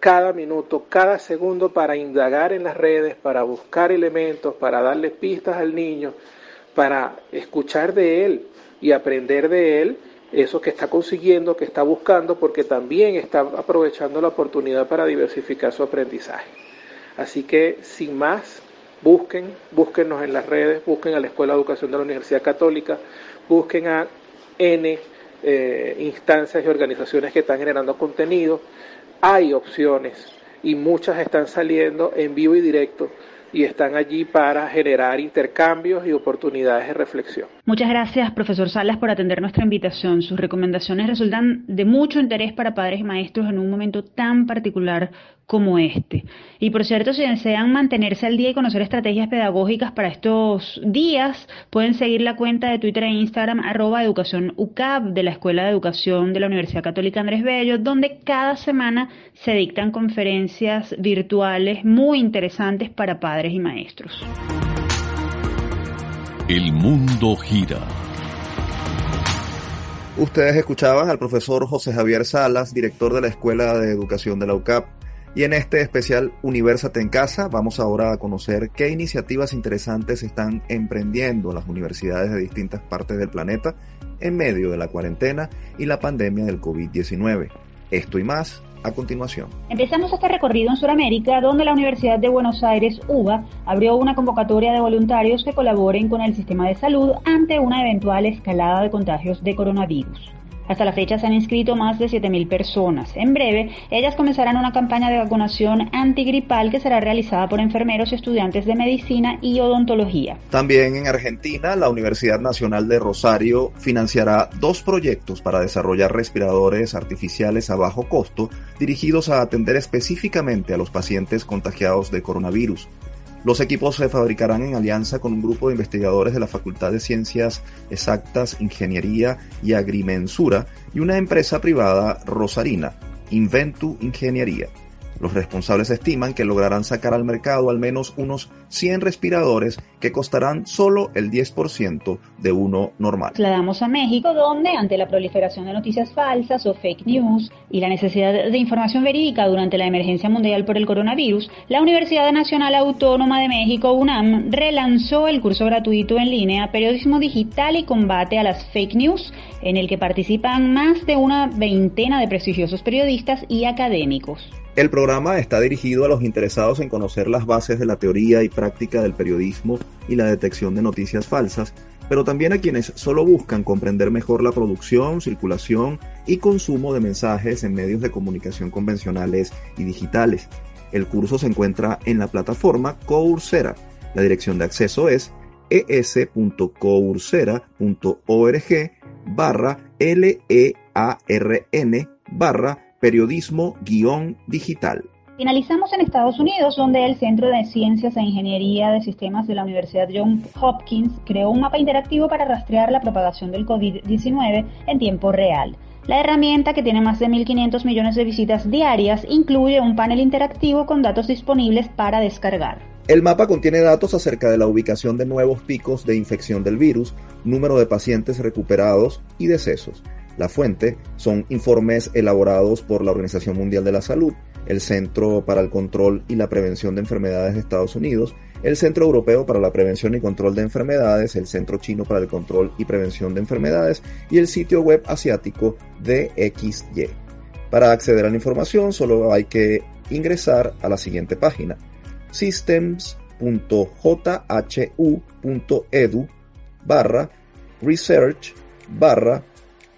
cada minuto, cada segundo para indagar en las redes, para buscar elementos, para darle pistas al niño, para escuchar de él y aprender de él eso que está consiguiendo, que está buscando, porque también está aprovechando la oportunidad para diversificar su aprendizaje. Así que, sin más, busquen, búsquenos en las redes, busquen a la Escuela de Educación de la Universidad Católica, busquen a N eh, instancias y organizaciones que están generando contenido. Hay opciones y muchas están saliendo en vivo y directo y están allí para generar intercambios y oportunidades de reflexión. Muchas gracias, profesor Salas, por atender nuestra invitación. Sus recomendaciones resultan de mucho interés para padres y maestros en un momento tan particular como este. Y por cierto, si desean mantenerse al día y conocer estrategias pedagógicas para estos días, pueden seguir la cuenta de Twitter e Instagram arroba educación UCAP de la Escuela de Educación de la Universidad Católica Andrés Bello, donde cada semana se dictan conferencias virtuales muy interesantes para padres y maestros. El mundo gira. Ustedes escuchaban al profesor José Javier Salas, director de la Escuela de Educación de la UCAP. Y en este especial Universate en Casa vamos ahora a conocer qué iniciativas interesantes están emprendiendo las universidades de distintas partes del planeta en medio de la cuarentena y la pandemia del COVID-19. Esto y más a continuación. Empezamos este recorrido en Sudamérica, donde la Universidad de Buenos Aires, UBA, abrió una convocatoria de voluntarios que colaboren con el sistema de salud ante una eventual escalada de contagios de coronavirus. Hasta la fecha se han inscrito más de 7.000 personas. En breve, ellas comenzarán una campaña de vacunación antigripal que será realizada por enfermeros y estudiantes de medicina y odontología. También en Argentina, la Universidad Nacional de Rosario financiará dos proyectos para desarrollar respiradores artificiales a bajo costo dirigidos a atender específicamente a los pacientes contagiados de coronavirus. Los equipos se fabricarán en alianza con un grupo de investigadores de la Facultad de Ciencias Exactas, Ingeniería y Agrimensura y una empresa privada rosarina, Inventu Ingeniería. Los responsables estiman que lograrán sacar al mercado al menos unos 100 respiradores que costarán solo el 10% de uno normal. Trasladamos a México, donde ante la proliferación de noticias falsas o fake news y la necesidad de información verídica durante la emergencia mundial por el coronavirus, la Universidad Nacional Autónoma de México, UNAM, relanzó el curso gratuito en línea Periodismo Digital y Combate a las Fake News, en el que participan más de una veintena de prestigiosos periodistas y académicos. El programa está dirigido a los interesados en conocer las bases de la teoría y práctica del periodismo y la detección de noticias falsas, pero también a quienes solo buscan comprender mejor la producción, circulación y consumo de mensajes en medios de comunicación convencionales y digitales. El curso se encuentra en la plataforma Coursera. La dirección de acceso es es.coursera.org barra L-E-A-R-N barra periodismo-digital. Finalizamos en Estados Unidos, donde el Centro de Ciencias e Ingeniería de Sistemas de la Universidad Johns Hopkins creó un mapa interactivo para rastrear la propagación del COVID-19 en tiempo real. La herramienta, que tiene más de 1.500 millones de visitas diarias, incluye un panel interactivo con datos disponibles para descargar. El mapa contiene datos acerca de la ubicación de nuevos picos de infección del virus, número de pacientes recuperados y decesos. La fuente son informes elaborados por la Organización Mundial de la Salud, el Centro para el Control y la Prevención de Enfermedades de Estados Unidos, el Centro Europeo para la Prevención y Control de Enfermedades, el Centro Chino para el Control y Prevención de Enfermedades y el sitio web asiático DXY. Para acceder a la información solo hay que ingresar a la siguiente página systems.jhu.edu barra research barra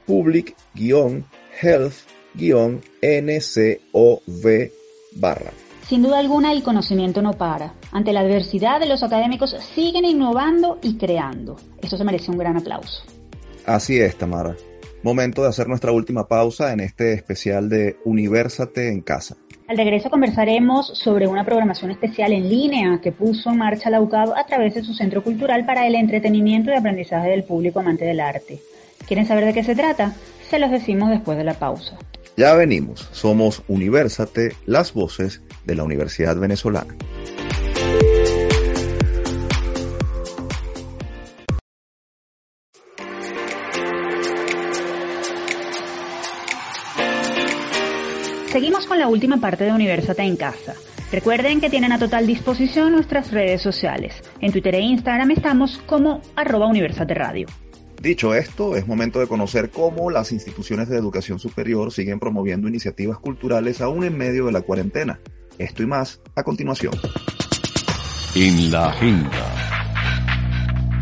public-health-ncov barra. Sin duda alguna el conocimiento no para. Ante la adversidad los académicos siguen innovando y creando. Esto se merece un gran aplauso. Así es, Tamara. Momento de hacer nuestra última pausa en este especial de Universate en casa. Al regreso conversaremos sobre una programación especial en línea que puso en marcha la UCAB a través de su centro cultural para el entretenimiento y aprendizaje del público amante del arte. ¿Quieren saber de qué se trata? Se los decimos después de la pausa. Ya venimos, somos Universate, las voces de la Universidad Venezolana. Seguimos con la última parte de Universate en casa. Recuerden que tienen a total disposición nuestras redes sociales. En Twitter e Instagram estamos como arroba Universate Radio. Dicho esto, es momento de conocer cómo las instituciones de educación superior siguen promoviendo iniciativas culturales aún en medio de la cuarentena. Esto y más a continuación. En la agenda.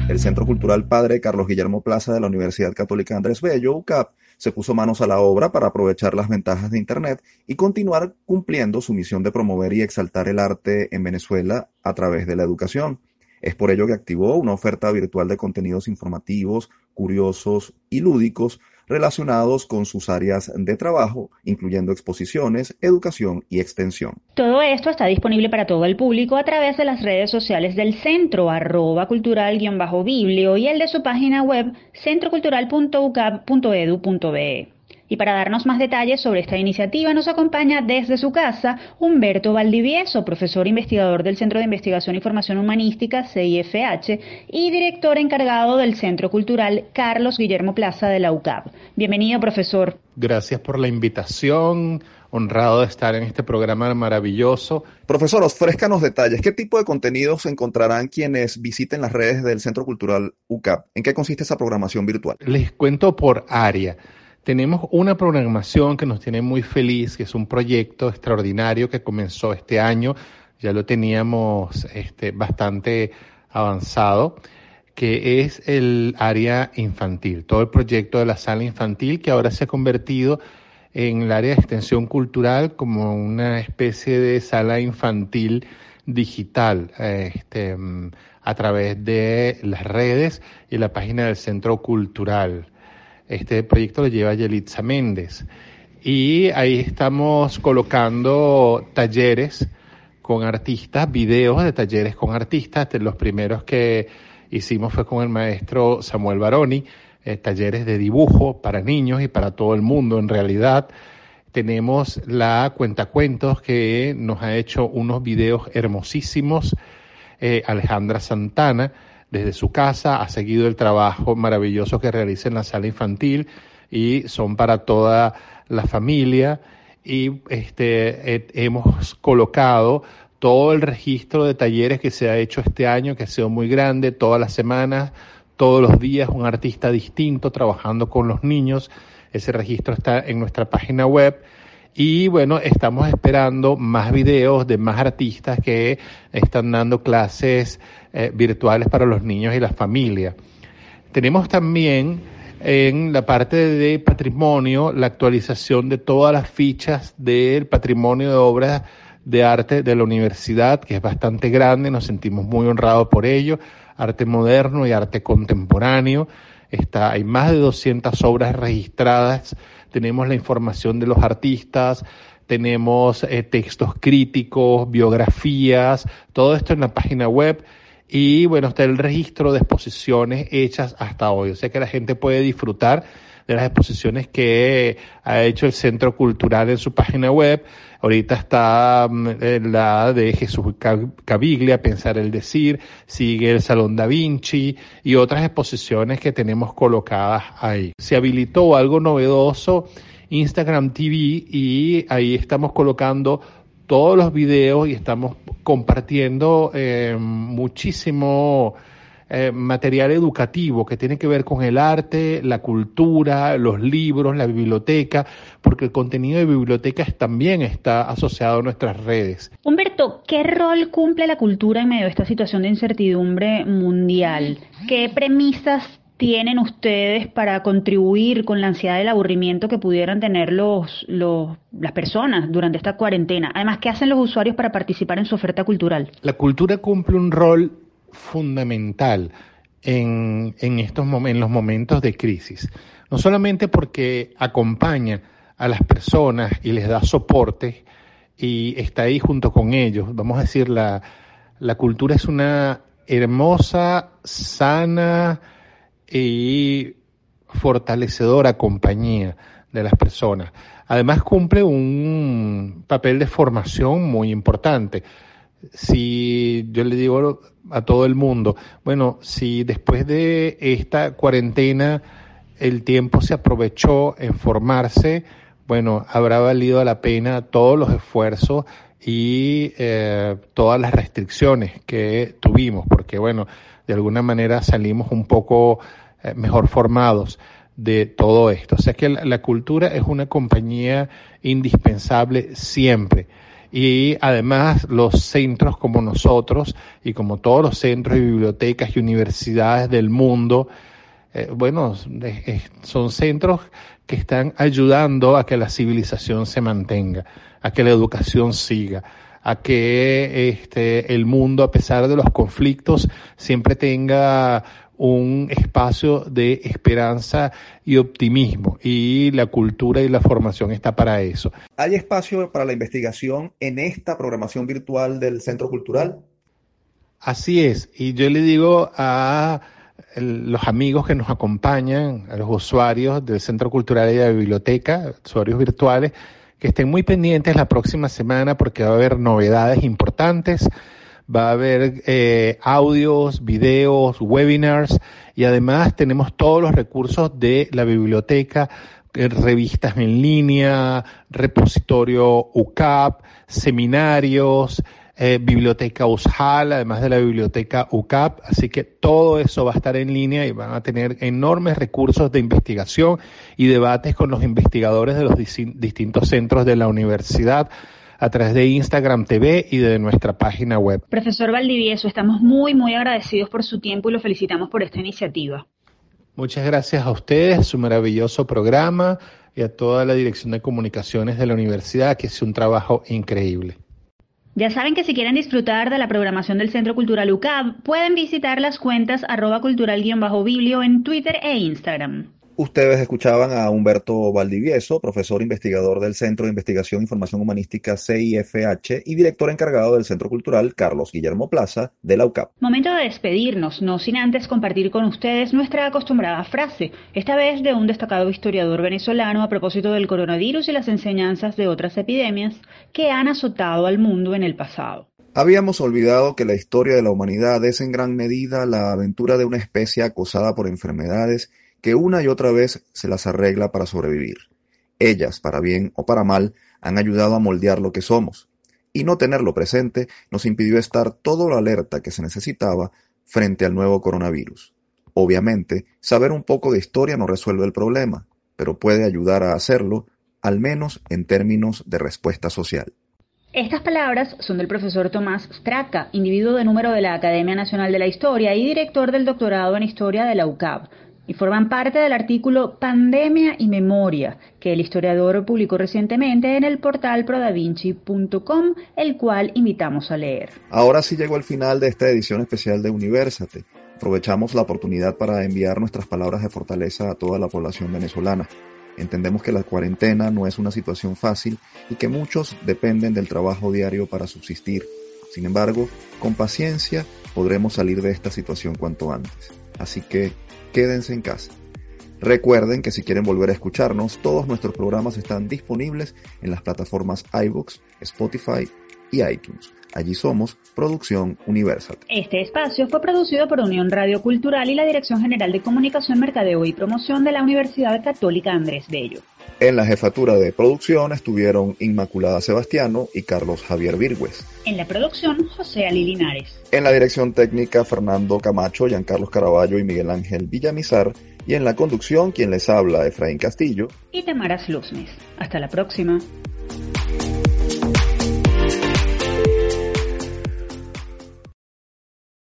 El Centro Cultural Padre Carlos Guillermo Plaza de la Universidad Católica Andrés Bello, UCAP, se puso manos a la obra para aprovechar las ventajas de Internet y continuar cumpliendo su misión de promover y exaltar el arte en Venezuela a través de la educación. Es por ello que activó una oferta virtual de contenidos informativos, curiosos y lúdicos relacionados con sus áreas de trabajo, incluyendo exposiciones, educación y extensión. Todo esto está disponible para todo el público a través de las redes sociales del centro, arroba cultural-biblio y el de su página web centrocultural.ucap.edu.be. Y para darnos más detalles sobre esta iniciativa nos acompaña desde su casa Humberto Valdivieso, profesor investigador del Centro de Investigación y Formación Humanística, CIFH, y director encargado del Centro Cultural Carlos Guillermo Plaza de la UCAP. Bienvenido, profesor. Gracias por la invitación. Honrado de estar en este programa maravilloso. Profesor, ofrezcanos detalles. ¿Qué tipo de contenidos encontrarán quienes visiten las redes del Centro Cultural UCAP? ¿En qué consiste esa programación virtual? Les cuento por área tenemos una programación que nos tiene muy feliz, que es un proyecto extraordinario que comenzó este año, ya lo teníamos este, bastante avanzado, que es el área infantil, todo el proyecto de la sala infantil que ahora se ha convertido en el área de extensión cultural como una especie de sala infantil digital este, a través de las redes y la página del Centro Cultural. Este proyecto lo lleva Yelitza Méndez. Y ahí estamos colocando talleres con artistas, videos de talleres con artistas. Los primeros que hicimos fue con el maestro Samuel Baroni, eh, talleres de dibujo para niños y para todo el mundo en realidad. Tenemos la Cuentacuentos que nos ha hecho unos videos hermosísimos, eh, Alejandra Santana, desde su casa, ha seguido el trabajo maravilloso que realiza en la sala infantil y son para toda la familia y este, hemos colocado todo el registro de talleres que se ha hecho este año, que ha sido muy grande, todas las semanas, todos los días, un artista distinto trabajando con los niños. Ese registro está en nuestra página web y bueno, estamos esperando más videos de más artistas que están dando clases eh, virtuales para los niños y las familias. Tenemos también en la parte de patrimonio la actualización de todas las fichas del patrimonio de obras de arte de la universidad, que es bastante grande, nos sentimos muy honrados por ello, arte moderno y arte contemporáneo. Está, hay más de 200 obras registradas tenemos la información de los artistas, tenemos eh, textos críticos, biografías, todo esto en la página web. Y bueno, está el registro de exposiciones hechas hasta hoy. O sea que la gente puede disfrutar de las exposiciones que ha hecho el Centro Cultural en su página web. Ahorita está mm, la de Jesús Caviglia, Pensar el Decir, sigue el Salón Da Vinci y otras exposiciones que tenemos colocadas ahí. Se habilitó algo novedoso, Instagram TV, y ahí estamos colocando todos los videos y estamos compartiendo eh, muchísimo eh, material educativo que tiene que ver con el arte, la cultura, los libros, la biblioteca, porque el contenido de bibliotecas también está asociado a nuestras redes. Humberto, ¿qué rol cumple la cultura en medio de esta situación de incertidumbre mundial? ¿Qué premisas tienen ustedes para contribuir con la ansiedad del aburrimiento que pudieran tener los, las personas durante esta cuarentena? Además, ¿qué hacen los usuarios para participar en su oferta cultural? La cultura cumple un rol fundamental en, en, estos en los momentos de crisis, no solamente porque acompaña a las personas y les da soporte y está ahí junto con ellos. Vamos a decir, la, la cultura es una hermosa, sana, y fortalecedora compañía de las personas. Además cumple un papel de formación muy importante. Si yo le digo a todo el mundo, bueno, si después de esta cuarentena el tiempo se aprovechó en formarse, bueno, habrá valido la pena todos los esfuerzos y eh, todas las restricciones que tuvimos, porque bueno, de alguna manera salimos un poco eh, mejor formados de todo esto. O sea que la, cultura es una compañía indispensable siempre. Y además los centros como nosotros y como todos los centros y bibliotecas y universidades del mundo, eh, bueno, son centros que están ayudando a que la civilización se mantenga, a que la educación siga, a que este, el mundo, a pesar de los conflictos, siempre tenga un espacio de esperanza y optimismo y la cultura y la formación está para eso. ¿Hay espacio para la investigación en esta programación virtual del Centro Cultural? Así es, y yo le digo a los amigos que nos acompañan, a los usuarios del Centro Cultural y de la Biblioteca, usuarios virtuales, que estén muy pendientes la próxima semana porque va a haber novedades importantes va a haber eh, audios, videos, webinars y además tenemos todos los recursos de la biblioteca, eh, revistas en línea, repositorio UCAP, seminarios, eh, biblioteca USHAL, además de la biblioteca UCAP, así que todo eso va a estar en línea y van a tener enormes recursos de investigación y debates con los investigadores de los distintos centros de la universidad a través de Instagram TV y de nuestra página web. Profesor Valdivieso, estamos muy, muy agradecidos por su tiempo y lo felicitamos por esta iniciativa. Muchas gracias a ustedes, su maravilloso programa y a toda la Dirección de Comunicaciones de la Universidad, que hace un trabajo increíble. Ya saben que si quieren disfrutar de la programación del Centro Cultural UCAB, pueden visitar las cuentas arroba cultural-biblio en Twitter e Instagram. Ustedes escuchaban a Humberto Valdivieso, profesor investigador del Centro de Investigación e Información Humanística CIFH y director encargado del Centro Cultural Carlos Guillermo Plaza de la UCAP. Momento de despedirnos, no sin antes compartir con ustedes nuestra acostumbrada frase, esta vez de un destacado historiador venezolano a propósito del coronavirus y las enseñanzas de otras epidemias que han azotado al mundo en el pasado. Habíamos olvidado que la historia de la humanidad es en gran medida la aventura de una especie acosada por enfermedades que una y otra vez se las arregla para sobrevivir. Ellas, para bien o para mal, han ayudado a moldear lo que somos, y no tenerlo presente nos impidió estar todo lo alerta que se necesitaba frente al nuevo coronavirus. Obviamente, saber un poco de historia no resuelve el problema, pero puede ayudar a hacerlo, al menos en términos de respuesta social. Estas palabras son del profesor Tomás Straka, individuo de número de la Academia Nacional de la Historia y director del doctorado en Historia de la UCAB, y forman parte del artículo Pandemia y Memoria que el historiador publicó recientemente en el portal prodavinci.com, el cual invitamos a leer. Ahora sí llegó el final de esta edición especial de Universate. Aprovechamos la oportunidad para enviar nuestras palabras de fortaleza a toda la población venezolana. Entendemos que la cuarentena no es una situación fácil y que muchos dependen del trabajo diario para subsistir. Sin embargo, con paciencia podremos salir de esta situación cuanto antes. Así que quédense en casa. Recuerden que si quieren volver a escucharnos, todos nuestros programas están disponibles en las plataformas iBooks, Spotify y iTunes. Allí somos Producción Universal. Este espacio fue producido por Unión Radio Cultural y la Dirección General de Comunicación, Mercadeo y Promoción de la Universidad Católica Andrés Bello. En la jefatura de producción estuvieron Inmaculada Sebastiano y Carlos Javier Virgües. En la producción, José Ali Linares. En la dirección técnica, Fernando Camacho, Giancarlos Caraballo y Miguel Ángel Villamizar. Y en la conducción, quien les habla, Efraín Castillo. Y Tamara Luznes. Hasta la próxima.